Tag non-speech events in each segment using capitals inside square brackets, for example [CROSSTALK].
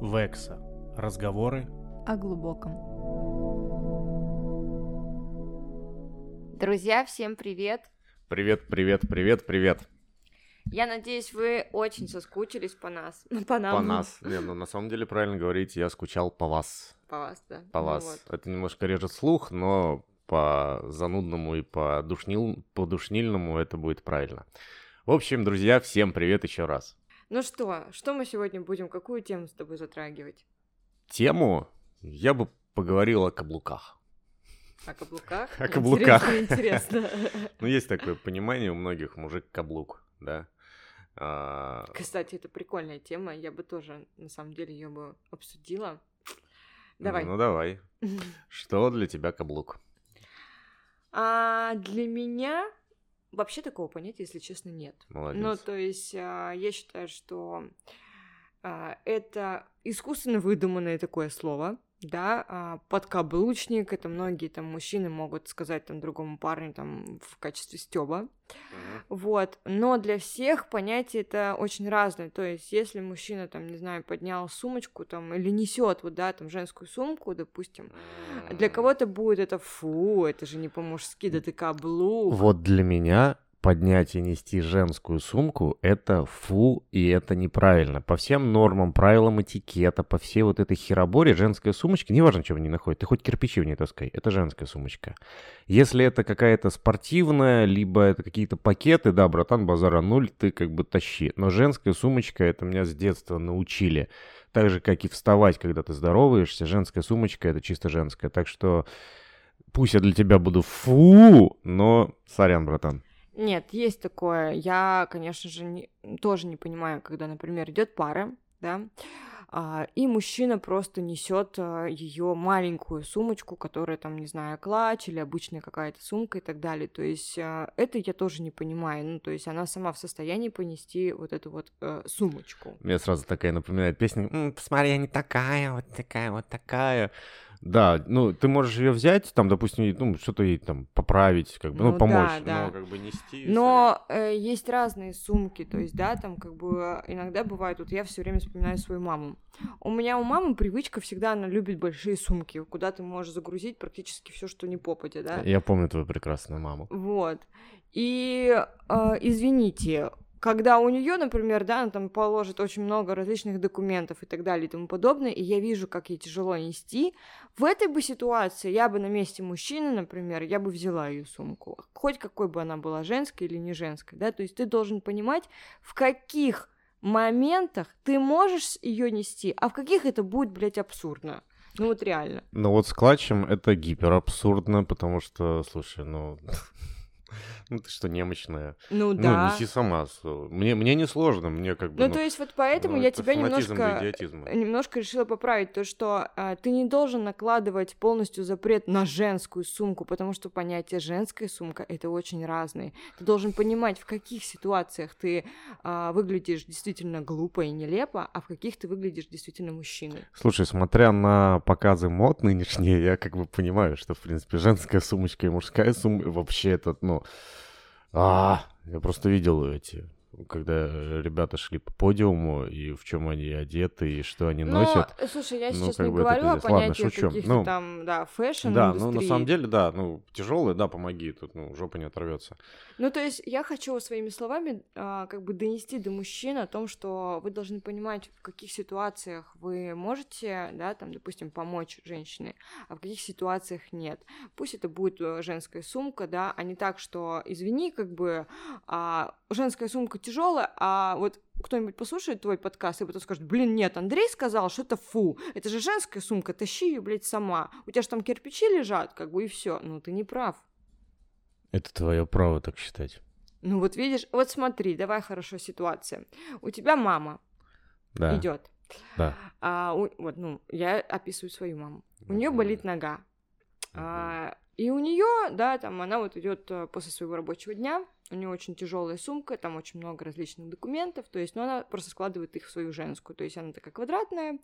Векса. Разговоры о глубоком. Друзья, всем привет! Привет, привет, привет, привет. Я надеюсь, вы очень соскучились по нас, [LAUGHS] по нам. По нас. Не, ну на самом деле правильно говорить, я скучал по вас. По вас, да. По Ну вас. вот. Это немножко режет слух, но по занудному и по, душнил... по душнильному это будет правильно. В общем, друзья, всем привет еще раз. Ну что, что мы сегодня будем, какую тему с тобой затрагивать? Тему я бы поговорил о каблуках. О каблуках? [LAUGHS] О каблуках. Интересно, интересно. [LAUGHS] Ну, есть такое понимание у многих мужик-каблук, да? А, Кстати, это прикольная тема, я бы тоже, на самом деле, ее бы обсудила. Давай. Ну, давай. [LAUGHS] Что для тебя каблук? А для меня вообще такого понятия, если честно, нет. Молодец. Ну, то есть а, я считаю, что а, это искусственно выдуманное такое слово, да, а, подкаблучник, это многие там мужчины могут сказать там другому парню там в качестве стёба, Мгм. Вот, но для всех понятие это очень разное, то есть если мужчина там, не знаю, поднял сумочку там или несет вот, да, там женскую сумку, допустим, для кого-то будет это фу, это же не по-мужски, да ты каблук. Вот для меня поднять и нести женскую сумку — это фу, и это неправильно. По всем нормам, правилам этикета, по всей вот этой хероборе женская сумочка, неважно, что в ней находит, ты хоть кирпичи в ней таскай, это женская сумочка. Если это какая-то спортивная, либо это какие-то пакеты, да, братан, базара нуль, ты как бы тащи. Но женская сумочка, это меня с детства научили. Так же, как и вставать, когда ты здороваешься, женская сумочка — это чисто женская. Так что пусть я для тебя буду фу, но сорян, братан. Нет, есть такое. Я, конечно же, не- тоже не понимаю, когда, например, идет пара, да, а, и мужчина просто несет ее маленькую сумочку, которая там, не знаю, клатч или обычная какая-то сумка и так далее. То есть а, это я тоже не понимаю. Ну, то есть она сама в состоянии понести вот эту вот э, сумочку. Мне сразу такая напоминает песня «М, «Посмотри, я не такая, вот такая, вот такая». Да, ну, ты можешь ее взять, там, допустим, ну, что-то ей там поправить, как бы, ну, Ну да, помочь, да. но как бы нести... Но э, есть разные сумки, то есть, да, там как бы иногда бывает, вот я все время вспоминаю свою маму. У меня у мамы привычка всегда, она любит большие сумки, куда ты можешь загрузить практически все, что не попадя, да. Я помню твою прекрасную маму. Вот. И э, извините, когда у нее, например, да, она там положит очень много различных документов и так далее и тому подобное, и я вижу, как ей тяжело нести, в этой бы ситуации я бы на месте мужчины, например, я бы взяла ее сумку, хоть какой бы она была, женской или не женской, да, то есть ты должен понимать, в каких моментах ты можешь ее нести, а в каких это будет, блядь, абсурдно. Ну вот реально. Ну, вот с клатчем это гипер абсурдно, потому что, слушай, ну... [LAUGHS] [LAUGHS] Ну, ты что, немощная? Ну Ну, да. неси сама. Мне, мне не сложно, мне как бы... Ну, то есть вот поэтому ну, я тебя немножко, идиотизма. немножко решила поправить то, что а, ты не должен накладывать полностью запрет на женскую сумку, потому что понятие женская сумка это очень разные. Ты должен понимать, в каких ситуациях ты а, выглядишь действительно глупо и нелепо, а в каких ты выглядишь действительно мужчиной. Слушай, смотря на показы мод нынешние, я как бы понимаю, что, в принципе, женская сумочка и мужская сумка вообще это, ну... А, я просто видел эти, когда ребята шли по подиуму, и в чем они одеты, и что они Но, носят. э, слушай, я Ну, сейчас не говорю о. Ладно, понятиях шучу. каких-то Ну, там, да, fashion Да, ну на самом деле, да, ну тяжелые, да, помоги, тут ну жопа не оторвется. Ну, то есть я хочу своими словами а, как бы донести до мужчин о том, что вы должны понимать, в каких ситуациях вы можете, да, там, допустим, помочь женщине, а в каких ситуациях нет. Пусть это будет э, женская сумка, да, а не так, что, извини, как бы а, женская сумка тяжелая, а вот кто-нибудь послушает твой подкаст и потом скажет, блин, нет, Андрей сказал, что это фу, это же женская сумка, тащи ее, блядь, сама. У тебя же там кирпичи лежат, как бы, и все. Ну, ты не прав. Это твое право так считать. Ну вот видишь, вот смотри, давай хорошо ситуация. У тебя мама Да. идет. Да. А, у- вот, ну, я описываю свою маму. У нее болит нога. А, и у нее, да, там она вот идет после своего рабочего дня, у нее очень тяжелая сумка, там очень много различных документов, то есть, ну, она просто складывает их в свою женскую, то есть она такая квадратная,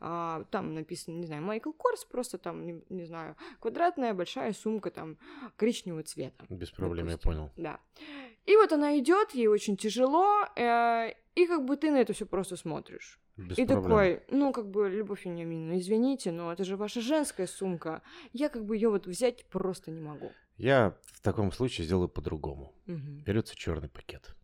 а, там написано, не знаю, Майкл Корс, просто там, не, не знаю, квадратная большая сумка там коричневого цвета. Без проблем, допустим. я понял. Да. И вот она идет, ей очень тяжело, э, и как бы ты на это все просто смотришь. Без и проблем. такой, ну, как бы, Любовь Вениаминовна, извините, но это же ваша женская сумка. Я как бы ее вот взять просто не могу. Я в таком случае сделаю по-другому. Мгм. Берется черный пакет.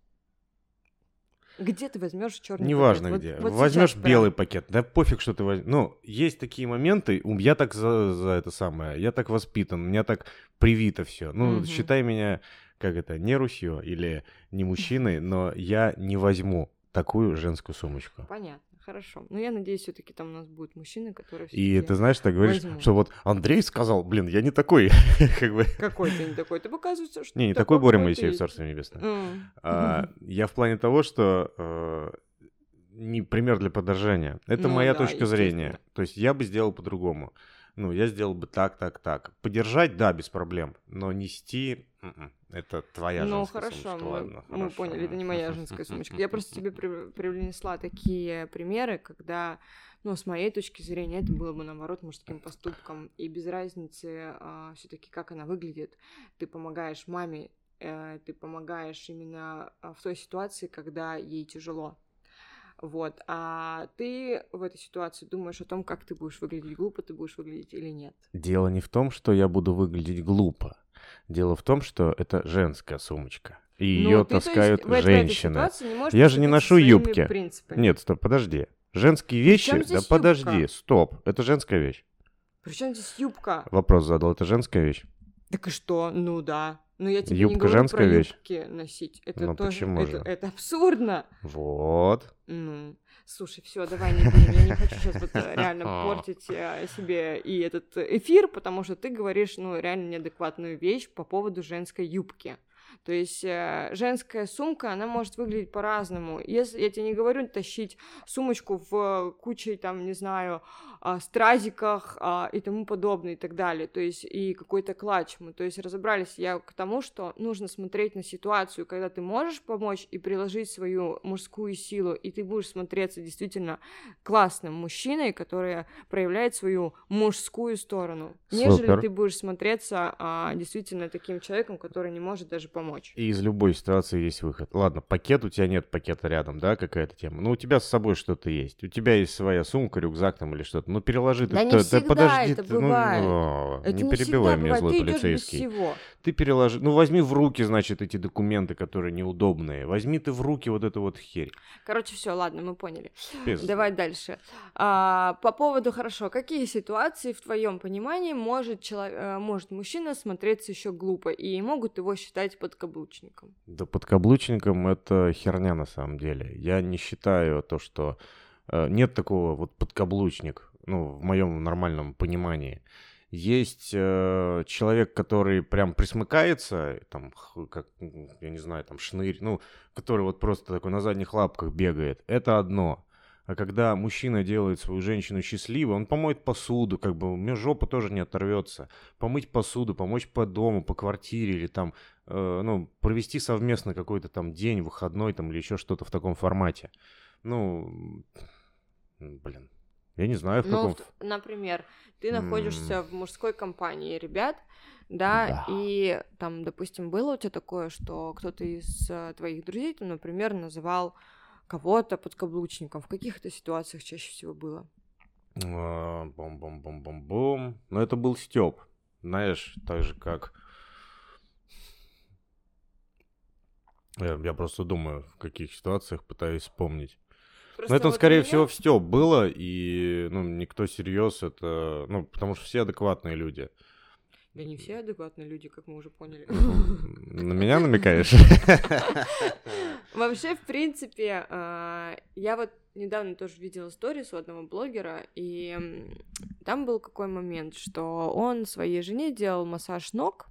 Где ты возьмешь черный Неважно пакет? где. Вот- вот Возьмешь сейчас прям. белый пакет. Да пофиг, что ты возьмешь. Ну, есть такие моменты. Я так за, за это самое. Я так воспитан. У меня так привито все. Ну, Мгм. считай меня, как это, не Русью или не мужчиной, но я не возьму такую женскую сумочку. Понятно, хорошо. Но я надеюсь, все-таки там у нас будут мужчины, которые И ты знаешь, так говоришь, возьму. что вот Андрей сказал, блин, я не такой, [LAUGHS] как бы. Какой ты не такой? Ты показываешься, что Не, не ты такой Боря ты Моисеев. Царство Небесное. М. А, Я в плане того, что э, не пример для подражания. Это Ну моя да, точка зрения. То есть я бы сделал по-другому. Ну, я сделал бы так, так, так. Поддержать, да, без проблем. Но нести, м-м, это твоя Ну женская хорошо, сумочка, мы, ладно, мы хорошо. поняли, это не моя женская [LAUGHS] сумочка. Я просто тебе при- привнесла такие примеры, когда, ну, с моей точки зрения, это было бы, наоборот, мужским поступком. И без разницы все таки как она выглядит. Ты помогаешь маме, э, ты помогаешь именно а, в той ситуации, когда ей тяжело. Вот, а ты в этой ситуации думаешь о том, как ты будешь выглядеть, глупо ты будешь выглядеть или нет. Дело не в том, что я буду выглядеть глупо. Дело в том, что это женская сумочка. И Ну, ее ты, то есть, таскают этой женщины. Я же не ношу юбки. принципами. Нет, стоп, подожди. Женские вещи? Да здесь подожди, юбка? стоп. Это женская вещь. Причем здесь юбка? Вопрос задал, это женская вещь? Так и что? Ну да. Но я тебе не Юбка говорю женская про вещь? юбки носить. Это Ну, тоже почему это, же? [LAUGHS] это абсурдно. Вот. Ну, слушай, все, давай не будем. Я не хочу сейчас вот э, [LAUGHS] реально портить э, себе и этот эфир, потому что ты говоришь, ну, реально неадекватную вещь по поводу женской юбки. То есть э, женская сумка, она может выглядеть по-разному. Если я тебе не говорю тащить сумочку в куче, там, не знаю, а, стразиках а, и тому подобное и так далее. То есть и какой-то клатч. Мы, то есть разобрались я к тому, что нужно смотреть на ситуацию, когда ты можешь помочь и приложить свою мужскую силу, и ты будешь смотреться действительно классным мужчиной, который проявляет свою мужскую сторону, нежели Супер. ты будешь смотреться а, действительно таким человеком, который не может даже помочь. И из любой ситуации есть выход. Ладно, пакет, у тебя нет пакета рядом, да, какая-то тема. Ну, у тебя с собой что-то есть. У тебя есть своя сумка, рюкзак там или что-то. Ну, переложи. Да ты, не ты- всегда подожди, это ты, ну, бывает. о, Это не не перебивай меня, бывает. злой Ты без полицейский. Ты переложи, ну, возьми в руки, значит, эти документы, которые неудобные. Возьми ты в руки вот эту вот херь. Короче, все, ладно, мы поняли. Пиздец. Давай дальше. А, по поводу хорошо, какие ситуации в твоем понимании может человек, может мужчина смотреться еще глупо и могут его считать подкаблучником? Да подкаблучником это херня на самом деле. Я не считаю то, что э, нет такого вот подкаблучник, ну, в моем нормальном понимании. Есть э, человек, который прям присмыкается, там, как, я не знаю, там, шнырь, ну, который вот просто такой на задних лапках бегает. Это одно. А когда мужчина делает свою женщину счастливой, он помоет посуду, как бы, у меня жопа тоже не оторвется. Помыть посуду, помочь по дому, по квартире или там э, ну, провести совместно какой-то там день, выходной там или еще что-то в таком формате. Ну, блин, я не знаю, в Ну, каком... в- например, ты находишься в мужской компании ребят, да, Да. и там, допустим, было у тебя такое, что кто-то из э, твоих друзей, там, например, называл кого-то подкаблучником. В каких это ситуациях чаще всего было? А, Бом-бом-бом-бом-бом. Но это был Степ. Знаешь, так же как... Я, я просто думаю, в каких ситуациях пытаюсь вспомнить. Но Просто это, вот скорее меня- всего, в Степ было, и ну, никто серьез это... Ну, потому что все адекватные люди. Да не все адекватные люди, как мы уже поняли. На меня намекаешь? [LAUGHS] Вообще, в принципе, а, я вот недавно тоже видела сторис у одного блогера, и там был какой момент, что он своей жене делал массаж ног,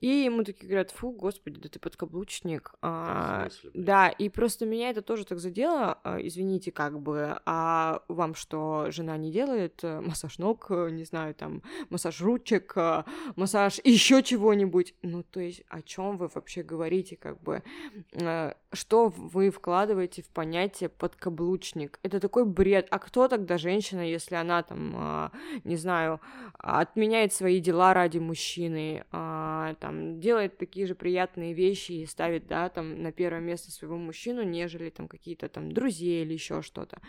И ему такие говорят, фу, господи, да ты подкаблучник. А, смысле, блин? да, и просто меня это тоже так задело, а, извините, как бы, а вам что, жена не делает э, массаж ног, э, не знаю, там, массаж ручек, э, массаж еще чего-нибудь? Ну, то есть, о чем вы вообще говорите, как бы, что вы вкладываете в понятие подкаблучник? Это такой бред. А кто тогда женщина, если она там, а, не знаю, отменяет свои дела ради мужчины, а, там, делает такие же приятные вещи и ставит, да, там, на первое место своего мужчину, нежели там какие-то там друзей или еще что-то.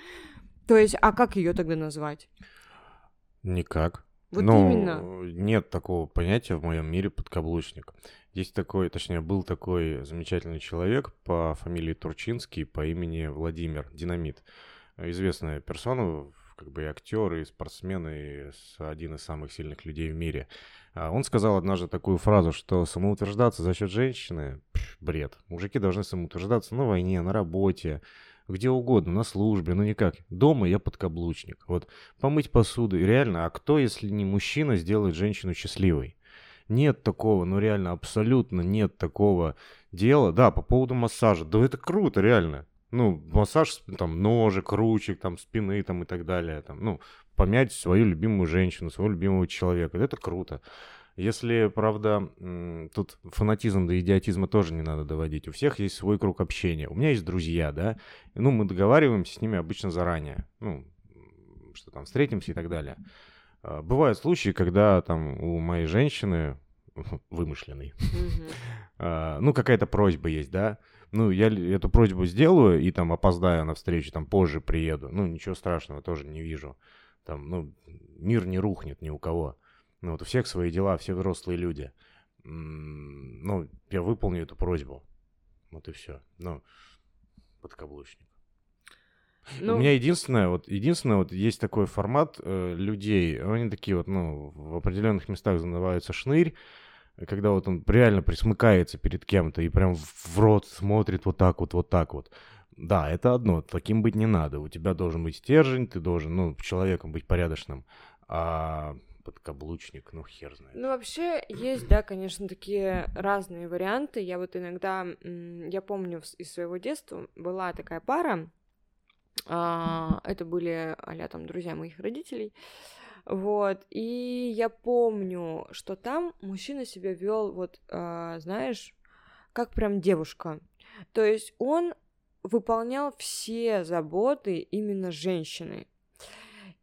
То есть, а как ее тогда назвать? Никак. Вот ну, именно. нет такого понятия в моем мире подкаблучник. Есть такой, точнее, был такой замечательный человек по фамилии Турчинский, по имени Владимир Динамит. Известная персона, как бы и актер, и спортсмен, и один из самых сильных людей в мире. А Он сказал однажды такую фразу, что самоутверждаться за счет женщины бред. Мужики должны самоутверждаться на войне, на работе, где угодно, на службе, ну никак. Дома я подкаблучник. Вот помыть посуду. Реально, а кто, если не мужчина, сделает женщину счастливой? Нет такого, ну реально, абсолютно нет такого дела. Да, по поводу массажа. Да это круто, реально. Ну, массаж, там, ножек, ручек, там, спины, там, и так далее. Там, ну, помять свою любимую женщину, своего любимого человека. Это круто. Если, правда, тут фанатизм до идиотизма тоже не надо доводить. У всех есть свой круг общения. У меня есть друзья, да, ну, мы договариваемся с ними обычно заранее. Ну, что там, встретимся и так далее. А, Бывают случаи, когда там у моей женщины, [LAUGHS] вымышленной, Мгм. а, ну, какая-то просьба есть, да, ну, я эту просьбу сделаю и там опоздаю на встречу, там позже приеду, ну, ничего страшного тоже не вижу. Там, ну, мир не рухнет ни у кого. Ну, вот у всех свои дела, все взрослые люди. Ну, я выполню эту просьбу. Вот и все. Ну, подкаблучник. Ну, У меня единственное, вот, единственное, вот есть такой формат э, людей, они такие вот, ну, в определенных местах называются шнырь, когда вот он реально присмыкается перед кем-то и прям в рот смотрит вот так вот, вот так вот. Да, это одно, таким быть не надо. У тебя должен быть стержень, ты должен, ну, человеком быть порядочным. А подкаблучник, ну, хер знает. Ну, вообще, есть, да, конечно, такие разные варианты. Я вот иногда, я помню из своего детства, была такая пара, а, это были а там друзья моих родителей, вот, и я помню, что там мужчина себя вел, вот, а, знаешь, как прям девушка. То есть он выполнял все заботы именно женщины.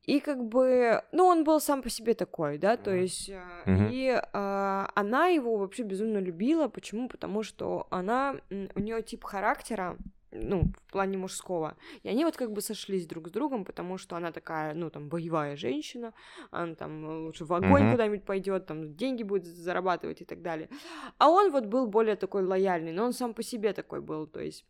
И как бы, ну, он был сам по себе такой, да, то есть, Мгм. и а, она его вообще безумно любила, почему? Потому что она, у нее тип характера, ну, в плане мужского, и они вот как бы сошлись друг с другом, потому что она такая, ну, там, боевая женщина, она там лучше в огонь Мгм. куда-нибудь пойдет, там, деньги будет зарабатывать и так далее. А он вот был более такой лояльный, но он сам по себе такой был, то есть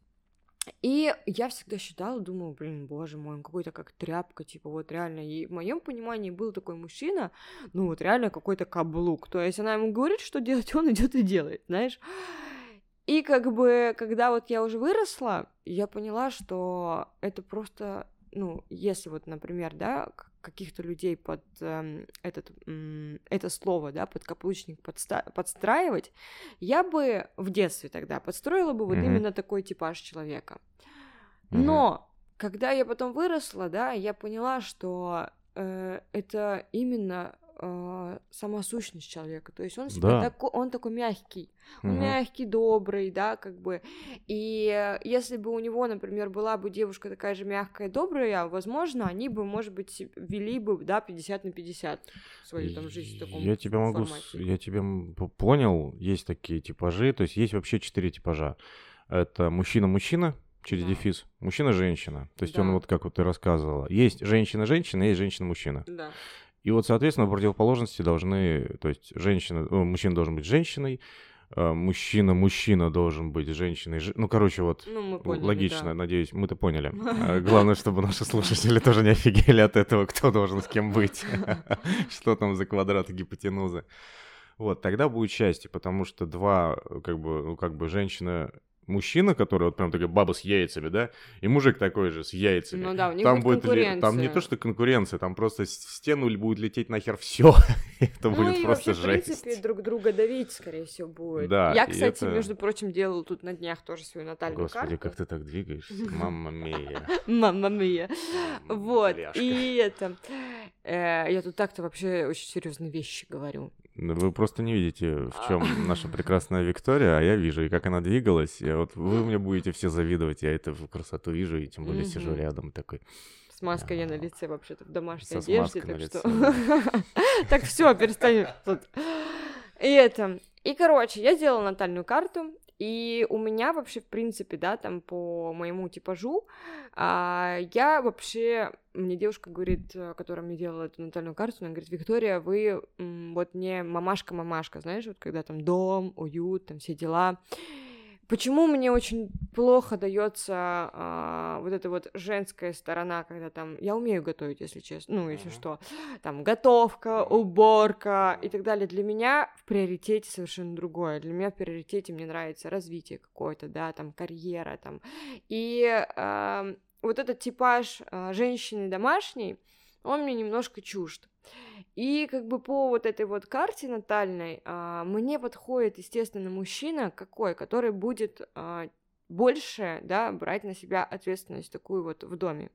и я всегда считала, думала, блин, боже мой, он какой-то как тряпка, типа, вот реально. И в моем понимании был такой мужчина, ну вот реально какой-то каблук. То есть она ему говорит, что делать, [LAUGHS] он идет и делает, знаешь. И как бы, когда вот я уже выросла, я поняла, что это просто, ну, если вот, например, да, каких-то людей под эм, этот, м, это слово, да, под каблучник подста- подстраивать, я бы в детстве тогда подстроила бы вот Мгм. именно такой типаж человека. Мгм. Но когда я потом выросла, да, я поняла, что э, это именно э, сама сущность человека. То есть он себя Да. тако- он такой мягкий, он мягкий, добрый, да, как бы. И э, если бы у него, например, была бы девушка такая же мягкая, добрая, возможно, они бы, может быть, вели бы, да, 50 на 50 свою там жизнь в таком Я тебя могу, формате. я тебя п- понял, есть такие типажи, то есть есть вообще четыре типажа. Это мужчина-мужчина через Да. дефис, мужчина-женщина. То есть он Да. вот как вот ты рассказывала. Есть женщина-женщина, есть женщина-мужчина. Да. И вот, соответственно, противоположности должны, то есть женщина, о, мужчина должен быть женщиной, э, мужчина-мужчина должен быть женщиной. Ну, короче, вот Ну, поняли, логично, да. надеюсь, мы-то поняли. [LAUGHS] А, Главное, чтобы наши слушатели тоже не офигели от этого, кто должен с кем быть. [LAUGHS] [LAUGHS] Что там за квадраты гипотенузы. Вот, тогда будет счастье, потому что два, э, как бы, ну, как бы женщина мужчина, который вот прям такая баба с яйцами, да, и мужик такой же с яйцами. Ну да, у них там будет будет там не то, что конкуренция, там просто в стену будет лететь нахер все. [LAUGHS] Это Ну будет и просто вообще, в жесть. принципе, друг друга давить, скорее всего, будет. Да, Я, кстати, это- между прочим, делала тут на днях тоже свою натальную Господи, карту. как ты так двигаешься, [LAUGHS] мамма мия. Мамма мия. Вот, и это... э, я тут так-то вообще очень серьезные вещи говорю. Вы просто не видите, в чем наша прекрасная Виктория, а я вижу, и как она двигалась. И вот вы мне будете все завидовать, я эту красоту вижу, и тем более сижу рядом такой. С маской я на лице вообще-то в домашней Со одежде, так что... [LAUGHS] Так, все, перестань. И это... И, короче, я делала натальную карту, и у меня вообще, в принципе, да, там по моему типажу, а, я вообще, мне девушка говорит, э, которая мне делала эту натальную карту, она говорит, Виктория, вы вот не мамашка-мамашка, знаешь, вот когда там дом, уют, там все дела. Почему мне очень плохо дается а, вот эта вот женская сторона, когда там я умею готовить, если честно, ну если Мгм. что, там готовка, уборка и так далее. Для меня в приоритете совершенно другое. Для меня в приоритете мне нравится развитие какое-то, да, там карьера, там и ам, вот этот типаж а, женщины домашней, он мне немножко чужд. И как бы по вот этой вот карте натальной а, мне подходит, естественно, мужчина какой, который будет а, больше, да, брать на себя ответственность такую вот в доме.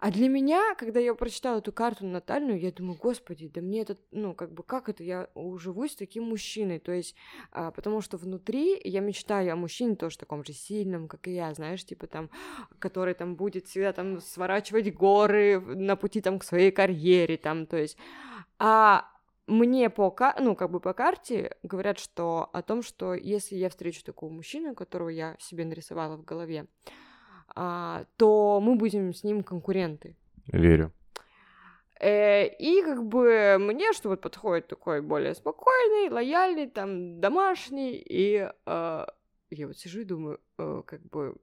А для меня, когда я прочитала эту карту натальную, я думаю, господи, да мне это, ну, как бы, как это я уживусь с таким мужчиной? То есть, а, потому что внутри я мечтаю о мужчине тоже таком же сильном, как и я, знаешь, типа там, который там будет всегда там сворачивать горы на пути там к своей карьере, там, то есть, а мне по, ну, как бы по карте говорят, что о том, что если я встречу такого мужчину, которого я себе нарисовала в голове, то мы будем с ним конкуренты. Верю. Э, и как бы мне что вот подходит такой более спокойный, лояльный, там, домашний, и э, я вот сижу и думаю, э, как бы,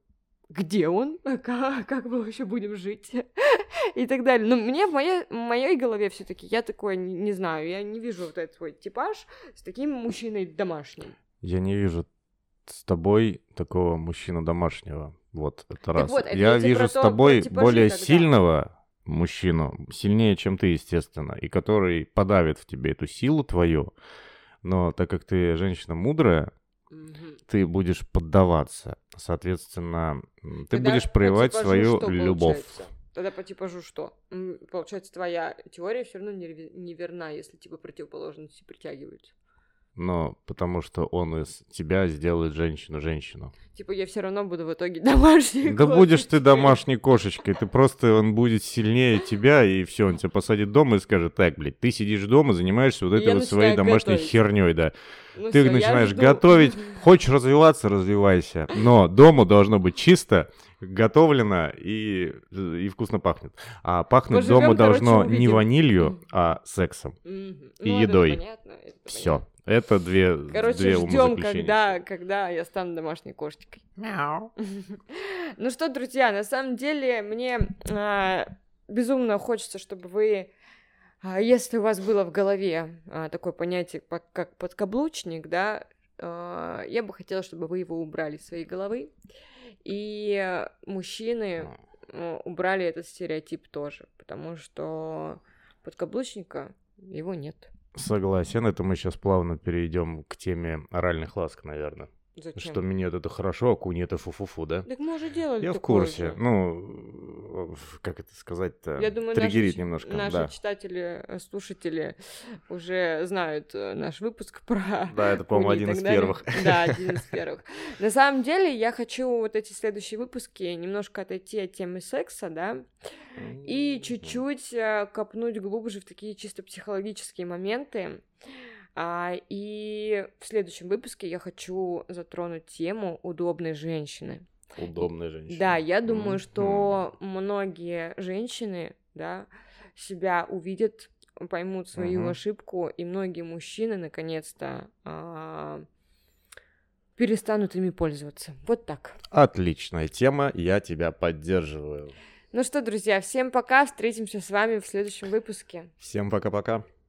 где он, [LAUGHS] как, как мы вообще будем жить [LAUGHS] и так далее. Но мне в моей, в моей голове все таки я такой, не, не знаю, я не вижу вот этот свой типаж с таким мужчиной домашним. Я не вижу с тобой такого мужчину домашнего. Вот, это раз. вот, это я вижу с то- тобой типажи более тогда. сильного мужчину, сильнее, чем ты, естественно, и который подавит в тебе эту силу твою. Но так как ты женщина мудрая, Мгм. ты будешь поддаваться. Соответственно, ты Тогда будешь по проявать типажу свою что любовь. получается? Тогда по типажу что? Получается, твоя теория все равно не- неверна, если типа противоположности притягиваются. Но потому что он из тебя сделает женщину-женщину. Типа я все равно буду в итоге [LAUGHS] домашней. Да будешь ты кошечкой. домашней кошечкой, ты просто, он будет сильнее тебя, и все, он тебя посадит дома и скажет, так, блядь, ты сидишь дома, занимаешься вот этой я вот своей домашней готовить. херней, да. Ну ты всё, я начинаешь готовить, [LAUGHS] хочешь развиваться, развивайся, но дома должно быть чисто, готовлено и, и вкусно пахнет. А пахнуть Поживем, дома короче, должно не увидим. ванилью, а сексом. Мгм. и Ну, это едой. понятно, это Все. понятно. Это две, Короче, две ждем, когда, когда я стану домашней кошечкой. [LAUGHS] Ну что, друзья, на самом деле мне а, безумно хочется, чтобы вы, а, если у вас было в голове а, такое понятие, по- как подкаблучник, да, а, я бы хотела, чтобы вы его убрали из своей головы, и мужчины а, убрали этот стереотип тоже, потому что подкаблучника его нет. Согласен, это мы сейчас плавно перейдем к теме оральных ласк, наверное. Зачем? Что минет это хорошо, а куни это фу-фу-фу, да? Так мы уже делали Я в курсе. же. Ну, э, как это сказать-то? Я думаю, Триггерить наши, немножко, наши да. читатели, э, слушатели уже знают э, наш выпуск про Да, это, по-моему, один из далее. первых. Да, [LAUGHS] один из первых. На самом деле, я хочу вот эти следующие выпуски немножко отойти от темы секса, да, и чуть-чуть копнуть глубже в такие чисто психологические моменты. А, и в следующем выпуске я хочу затронуть тему удобной женщины. Удобная женщина. Да, я думаю, Мгм. что многие женщины, да, себя увидят, поймут свою Мгм. ошибку, и многие мужчины наконец-то а, перестанут ими пользоваться. Вот так. Отличная тема, я тебя поддерживаю. Ну что, друзья, всем пока, встретимся с вами в следующем выпуске. Всем пока-пока.